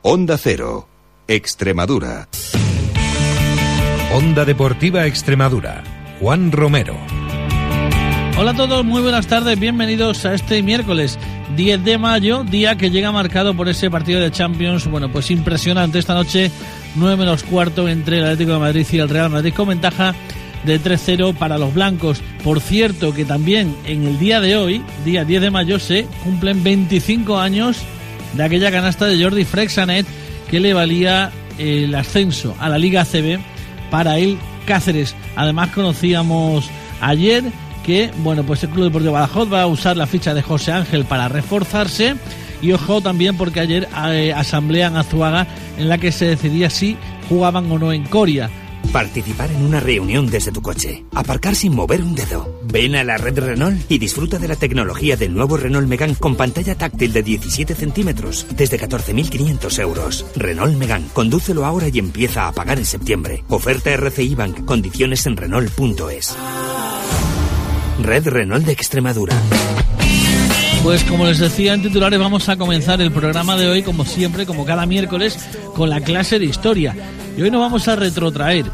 Onda Cero, Extremadura. Onda Deportiva Extremadura. Juan Romero. Hola a todos, muy buenas tardes, bienvenidos a este miércoles 10 de mayo, día que llega marcado por ese partido de Champions, bueno, pues impresionante esta noche, 9 menos cuarto entre el Atlético de Madrid y el Real Madrid con ventaja de 3-0 para los blancos. Por cierto que también en el día de hoy, día 10 de mayo, se cumplen 25 años de aquella canasta de Jordi Freixanet que le valía el ascenso a la Liga CB para el Cáceres. Además conocíamos ayer que bueno, pues el Club Deportivo Badajoz va a usar la ficha de José Ángel para reforzarse y ojo también porque ayer eh, asamblea en Azuaga en la que se decidía si jugaban o no en Coria. Participar en una reunión desde tu coche. Aparcar sin mover un dedo. Ven a la red Renault y disfruta de la tecnología del nuevo Renault Megan con pantalla táctil de 17 centímetros desde 14.500 euros. Renault Megan. Condúcelo ahora y empieza a pagar en septiembre. Oferta RCI Bank. Condiciones en Renault.es. Red Renault de Extremadura. Pues como les decía en titulares, vamos a comenzar el programa de hoy, como siempre, como cada miércoles, con la clase de historia. Y hoy nos vamos a retrotraer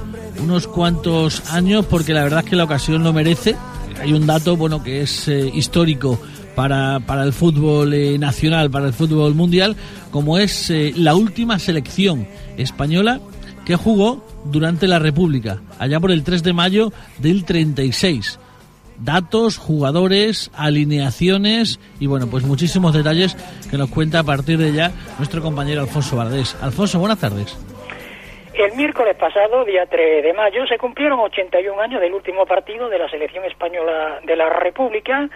unos cuantos años porque la verdad es que la ocasión lo merece. Hay un dato, bueno, que es eh, histórico para, para, el fútbol eh, nacional, para el fútbol mundial, como es eh, la última selección española que jugó durante la República, allá por el 3 de mayo del 36 datos, jugadores, alineaciones y bueno, pues muchísimos detalles que nos cuenta a partir de ya nuestro compañero Alfonso Valdés. Alfonso, buenas tardes. El miércoles pasado, día 3 de mayo, se cumplieron 81 años del último partido de la selección española de la República.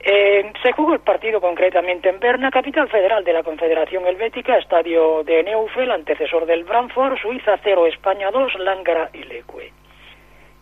Eh, se jugó el partido concretamente en Berna, capital federal de la Confederación Helvética, estadio de Neufel, antecesor del Brantford, Suiza 0, España 2, Lángara y Leque.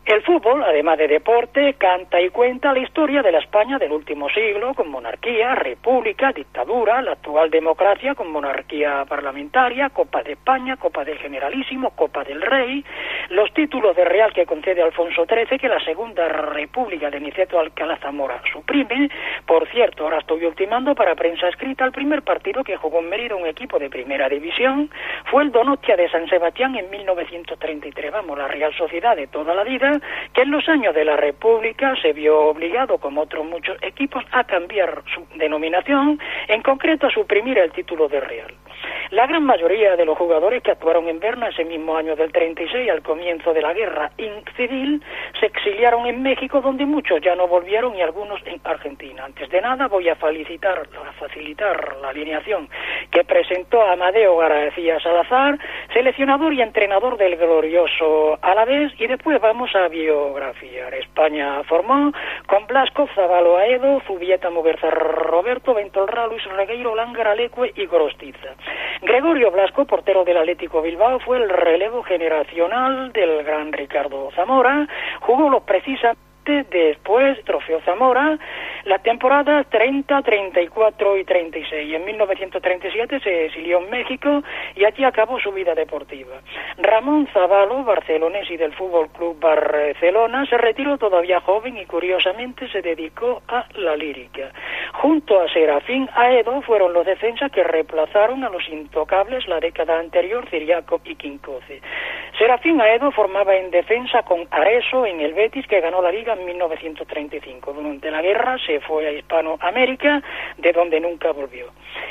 El fútbol, además de deporte, canta y cuenta la historia de la España del último siglo, con monarquía, república, dictadura, la actual democracia con monarquía parlamentaria, Copa de España, Copa del Generalísimo, Copa del Rey, los títulos de Real que concede Alfonso XIII, que la Segunda República de Niceto Alcalá Zamora suprime. Por cierto, ahora estoy ultimando para prensa escrita el primer partido que jugó en Mérida un equipo de primera división, fue el Donostia de San Sebastián en 1933. Vamos, la Real Sociedad de toda la vida que en los años de la República se vio obligado, como otros muchos equipos, a cambiar su denominación, en concreto a suprimir el título de Real. La gran mayoría de los jugadores que actuaron en Berna ese mismo año del 36, al comienzo de la guerra civil, se exiliaron en México, donde muchos ya no volvieron y algunos en Argentina. Antes de nada, voy a a facilitar la alineación que presentó Amadeo García Salazar, seleccionador y entrenador del glorioso Alavés, y después vamos a biografiar. España formó con Blasco, Zavalo Aedo, Zubieta Muguerza Roberto, Ventolra, Luis Regueiro, Lángara Leque y Gorostiza. Gregorio Blasco, portero del Atlético Bilbao, fue el relevo generacional del gran Ricardo Zamora, jugó lo precisamente después Trofeo Zamora, las temporadas 30, 34 y 36. En 1937 se exilió en México y allí acabó su vida deportiva. Ramón Zavalo, barcelonés y del Fútbol Club Barcelona, se retiró todavía joven y curiosamente se dedicó a la lírica. Junto a Serafín Aedo fueron los defensas que reemplazaron a los intocables la década anterior, Ciriaco y Quincoce. Serafín Aedo formaba en defensa con Areso en el Betis que ganó la liga en 1935. Durante la guerra se fue a Hispanoamérica, de donde nunca volvió.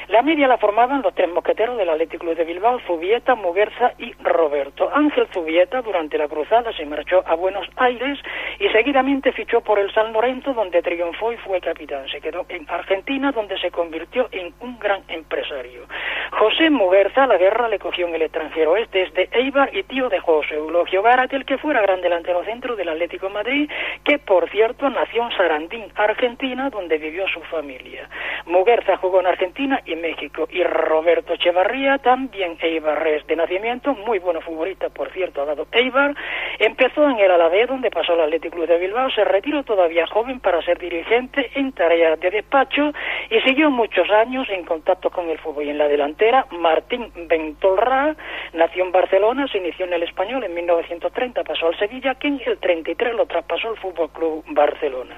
La media la formaban los tres mosqueteros del Atlético de Bilbao, Zubieta, Muguerza y Roberto. Ángel Zubieta durante la cruzada se marchó a Buenos Aires y seguidamente fichó por el San Lorenzo, donde triunfó y fue capitán. Se quedó en Argentina, donde se convirtió en un gran empresario. José Muguerza, la guerra le cogió en el extranjero. Es desde Eibar y tío de José Eulogio Gárate, que fuera gran delantero centro del Atlético de Madrid, que por cierto nació en Sarandín, Argentina, donde vivió su familia. Muguerza jugó en Argentina y México. Y Roberto Echevarría, también Eibarres de nacimiento, muy bueno futbolista, por cierto, ha dado Eibar. Empezó en el Alavés, donde pasó al Atlético Club de Bilbao, se retiró todavía joven para ser dirigente en tareas de despacho y siguió muchos años en contacto con el fútbol. Y en la delantera, Martín Bentolrá, nació en Barcelona, se inició en el el Español, en 1930 pasó al Sevilla, que en el 33 lo traspasó al Fútbol Club Barcelona.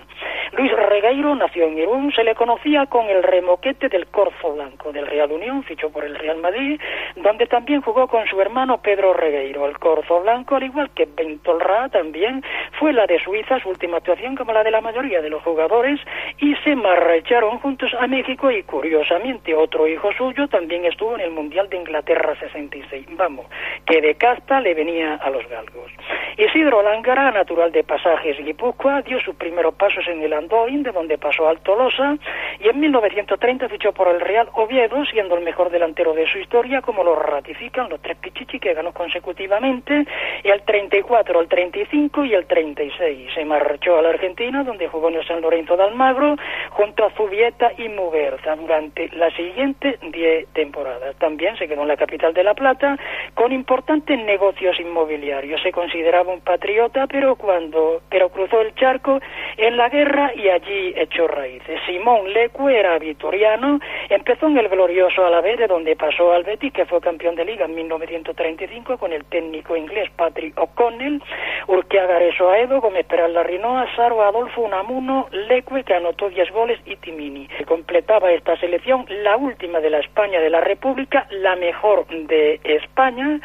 Luis Regueiro nació en Irún, se le conocía con el remoquete del Corzo Blanco del Real Unión, fichó por el Real Madrid, donde también jugó con su hermano Pedro Regueiro. El Corzo Blanco, al igual que Bentolra, también fue la de Suiza, su última actuación como la de la mayoría de los jugadores, y se marcharon juntos a México y curiosamente otro hijo suyo también estuvo en el Mundial de Inglaterra 66. Vamos, que de casta le venía a los galgos. Isidro Lángara, natural de Pasajes Guipúzcoa, dio sus primeros pasos en el Andoin, de donde pasó al Tolosa, y en 1930 fichó por el Real Oviedo, siendo el mejor delantero de su historia, como lo ratifican los tres pichichi que ganó consecutivamente, y el 34, el 35 y el 36. Se marchó a la Argentina, donde jugó en el San Lorenzo de Almagro, junto a Zubieta y Muguerza, durante las siguientes 10 temporadas. También se quedó en la capital de La Plata, con importantes negocios inmobiliarios. Se consideraba un patriota, pero cuando pero cruzó el charco en la guerra y allí echó raíces. Simón Leque era vitoriano, empezó en el glorioso Alavés, de donde pasó al Betis, que fue campeón de liga en 1935 con el técnico inglés Patrick O'Connell, Urquiaga Aedo, Gómez Peralta Rinoa, Saro Adolfo Unamuno, Leque, que anotó 10 goles, y Timini. Completaba esta selección, la última de la España de la República, la mejor de España,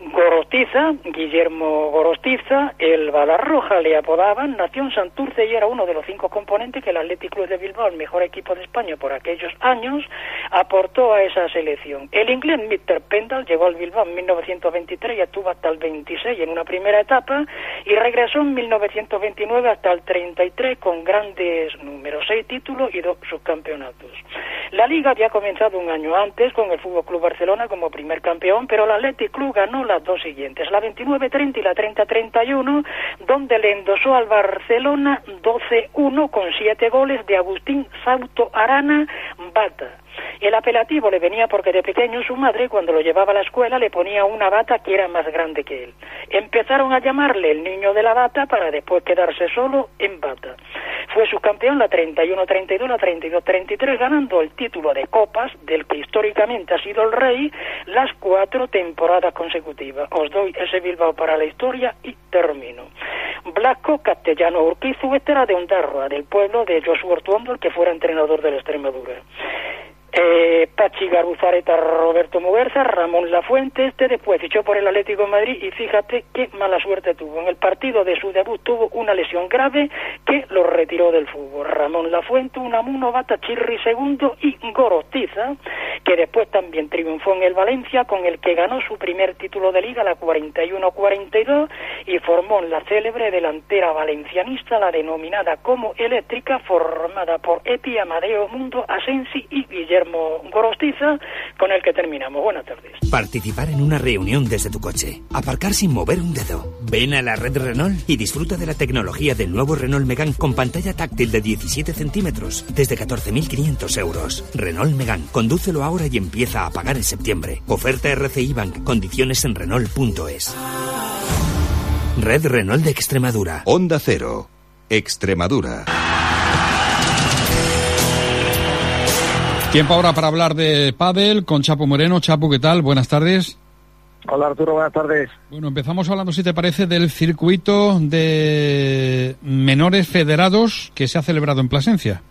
Gorostiza, Guillermo Gorostiza, el Balarroja le apodaban, nació en Santurce y era uno de los cinco componentes que el Athletic Club de Bilbao, el mejor equipo de España por aquellos años, aportó a esa selección. El inglés Mr. Pendal llegó al Bilbao en 1923 y estuvo hasta el 26 en una primera etapa y regresó en 1929 hasta el 33 con grandes números, seis títulos y dos subcampeonatos. La liga había comenzado un año antes con el Fútbol Club Barcelona como primer campeón, pero el Athletic Club ganó las dos siguientes, la 29-30 y la 30-31, donde le endosó al Barcelona 12-1 con siete goles de Agustín Sauto Arana Bata. El apelativo le venía porque de pequeño su madre, cuando lo llevaba a la escuela, le ponía una bata que era más grande que él. Empezaron a llamarle el niño de la bata para después quedarse solo en bata. Fue subcampeón la 31-32, la 32-33, ganando el título de Copas, del que históricamente ha sido el rey, las cuatro temporadas consecutivas. Os doy ese Bilbao para la historia y termino. Blasco Castellano Urquizu, este de Ondarroa, del pueblo de Josué Ortuondo, el que fuera entrenador de la Extremadura. Eh, Pachi Garbuzareta, Roberto Muguerza, Ramón Lafuente, este después fichó por el Atlético de Madrid y fíjate qué mala suerte tuvo. En el partido de su debut tuvo una lesión grave que lo retiró del fútbol. Ramón Lafuente, Unamuno, Bata, Chirri segundo y Gorostiza, que después también triunfó en el Valencia, con el que ganó su primer título de liga, la 41-42, y formó en la célebre delantera valencianista, la denominada como eléctrica, formada por Epi, Amadeo, Mundo, Asensi y Guillermo Guillermo Gorostiza, con el que terminamos. Buenas tardes. Participar en una reunión desde tu coche. Aparcar sin mover un dedo. Ven a la red Renault y disfruta de la tecnología del nuevo Renault Megan con pantalla táctil de 17 centímetros desde 14.500 euros. Renault Megan, condúcelo ahora y empieza a pagar en septiembre. Oferta RCI Bank, condiciones en Renault.es. Red Renault de Extremadura. Onda Cero. Extremadura. Tiempo ahora para hablar de pádel con Chapo Moreno. Chapo, ¿qué tal? Buenas tardes. Hola Arturo, buenas tardes. Bueno, empezamos hablando, si te parece, del circuito de menores federados que se ha celebrado en Plasencia.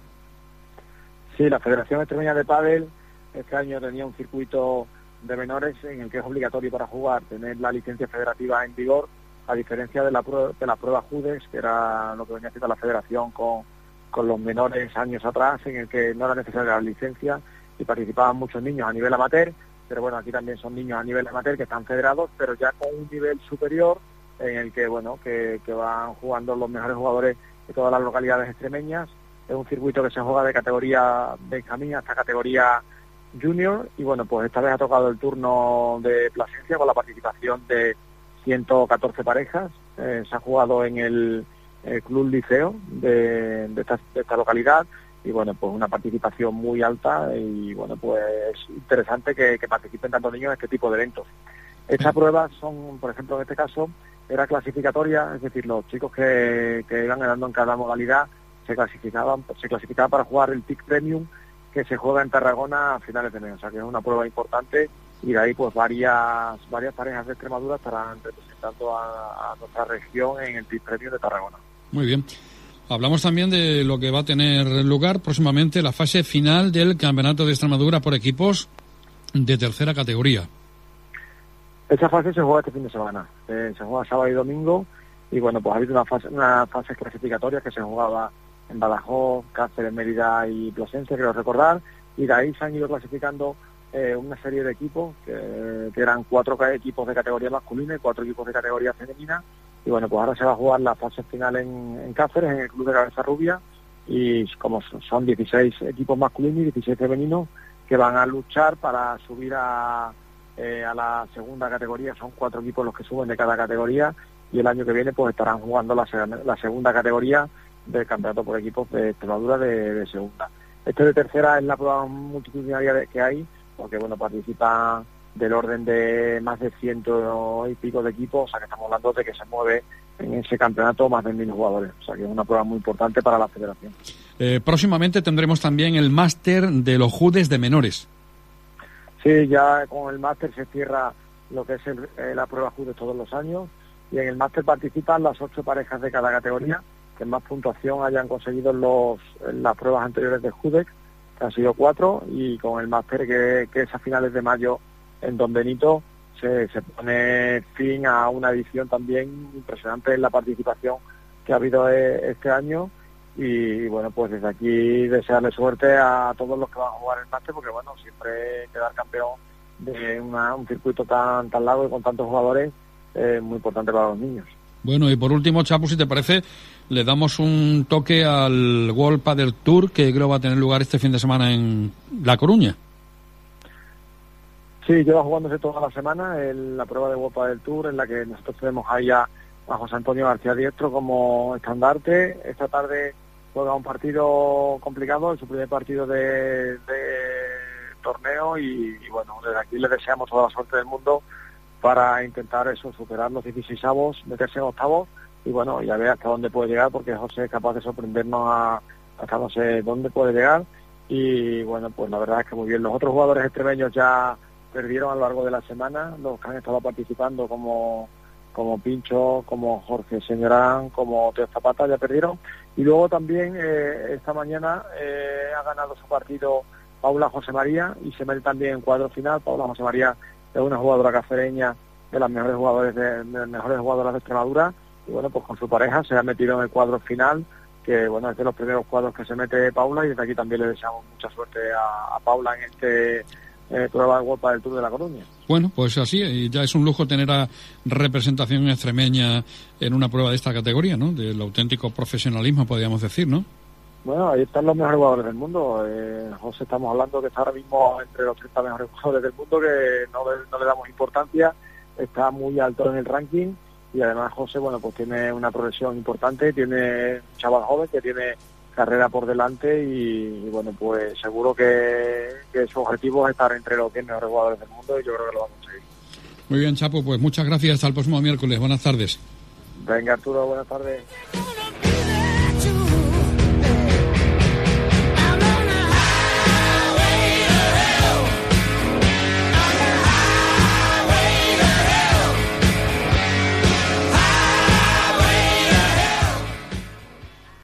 Sí, la Federación Extremeña de Pádel este año tenía un circuito de menores en el que es obligatorio para jugar tener la licencia federativa en vigor, a diferencia de la, de la prueba JUDES, que era lo que venía haciendo la federación con con los menores años atrás, en el que no era necesaria la licencia y participaban muchos niños a nivel amateur, pero bueno, aquí también son niños a nivel amateur que están federados, pero ya con un nivel superior en el que, bueno, que, van jugando los mejores jugadores de todas las localidades extremeñas. Es un circuito que se juega de categoría Benjamín hasta categoría Junior y bueno, pues esta vez ha tocado el turno de Plasencia con la participación de 114 parejas. Eh, se ha jugado en el el Club Liceo de, esta, localidad y bueno, pues una participación muy alta y bueno, pues interesante que, participen tantos niños en este tipo de eventos. Estas pruebas son, por ejemplo, en este caso, era clasificatoria, es decir, los chicos que, que iban ganando en cada modalidad se clasificaban, se clasificaban para jugar el TIC Premium que se juega en Tarragona a finales de mes, o sea que es una prueba importante y de ahí pues varias varias parejas de Extremadura estarán representando a, nuestra región en el Premio de Tarragona. Muy bien. Hablamos también de lo que va a tener lugar próximamente la fase final del Campeonato de Extremadura por equipos de tercera categoría. Esa fase se juega este fin de semana. Eh, se juega sábado y domingo y bueno, pues ha habido una fase, una fase clasificatoria que se jugaba en Badajoz, Cáceres, Mérida y Plasencia, quiero recordar, y de ahí se han ido clasificando eh, una serie de equipos, que, eran cuatro equipos de categoría masculina y cuatro equipos de categoría femenina, y bueno, pues ahora se va a jugar la fase final en, Cáceres, en el Club de Cabeza Rubia, y como son 16 equipos masculinos y 16 femeninos que van a luchar para subir a, eh, a la segunda categoría. Son cuatro equipos los que suben de cada categoría y el año que viene pues estarán jugando la, segunda categoría del campeonato por equipos de Extremadura de, segunda. Este de tercera es la prueba multitudinaria que hay, porque bueno, participa del orden de más de ciento y pico de equipos, o sea que estamos hablando de que se mueve en ese campeonato más de mil jugadores, o sea que es una prueba muy importante para la federación. Eh, próximamente tendremos también el máster de los judes de menores. Sí, ya con el máster se cierra lo que es eh, la prueba judes todos los años y en el máster participan las ocho parejas de cada categoría que más puntuación hayan conseguido los, en las pruebas anteriores de JUDEC, que han sido cuatro, y con el máster que, que es a finales de mayo en Don Benito se, se pone fin a una edición también impresionante en la participación que ha habido eh, este año y bueno pues desde aquí desearle suerte a todos los que van a jugar el máster porque bueno siempre quedar campeón de un circuito tan tan largo y con tantos jugadores es muy importante para los niños. Bueno, y por último, Chapu, si te parece, le damos un toque al World Padel Tour que creo va a tener lugar este fin de semana en La Coruña. Sí, lleva jugándose toda la semana en la prueba de World del Tour, en la que nosotros tenemos ahí a, José Antonio García Diestro como estandarte. Esta tarde juega un partido complicado, es su primer partido de, torneo y, bueno, desde aquí le deseamos toda la suerte del mundo para intentar eso, superar los 16 avos, meterse en octavos y bueno, ya ver hasta dónde puede llegar porque José es capaz de sorprendernos a, hasta no sé dónde puede llegar y bueno, pues la verdad es que muy bien. Los otros jugadores extremeños ya perdieron a lo largo de la semana, los que han estado participando como como Pincho, como Jorge Señorán, como Teo Zapata ya perdieron. Y luego también eh, esta mañana eh, ha ganado su partido Paula José María y se mete también en cuadro final. Paula José María es una jugadora cacereña de las mejores jugadores de, las mejores jugadoras de Extremadura y bueno pues con su pareja se ha metido en el cuadro final que bueno es de los primeros cuadros que se mete Paula y desde aquí también le deseamos mucha suerte a Paula en este eh, prueba guapa del Tour de la Coruña. Bueno, pues así, y ya es un lujo tener a representación extremeña en una prueba de esta categoría, ¿no? Del auténtico profesionalismo, podríamos decir, ¿no? Bueno, ahí están los mejores jugadores del mundo. Eh, José, estamos hablando que está ahora mismo entre los 30 mejores jugadores del mundo, que no le, no le damos importancia, está muy alto en el ranking y además José, bueno, pues tiene una progresión importante, tiene un chaval joven que tiene carrera por delante y, bueno, pues seguro que, su objetivo es estar entre los 10 mejores jugadores del mundo y yo creo que lo va a conseguir. Muy bien, Chapo, pues muchas gracias. Hasta el próximo miércoles. Buenas tardes. Venga, Arturo, buenas tardes.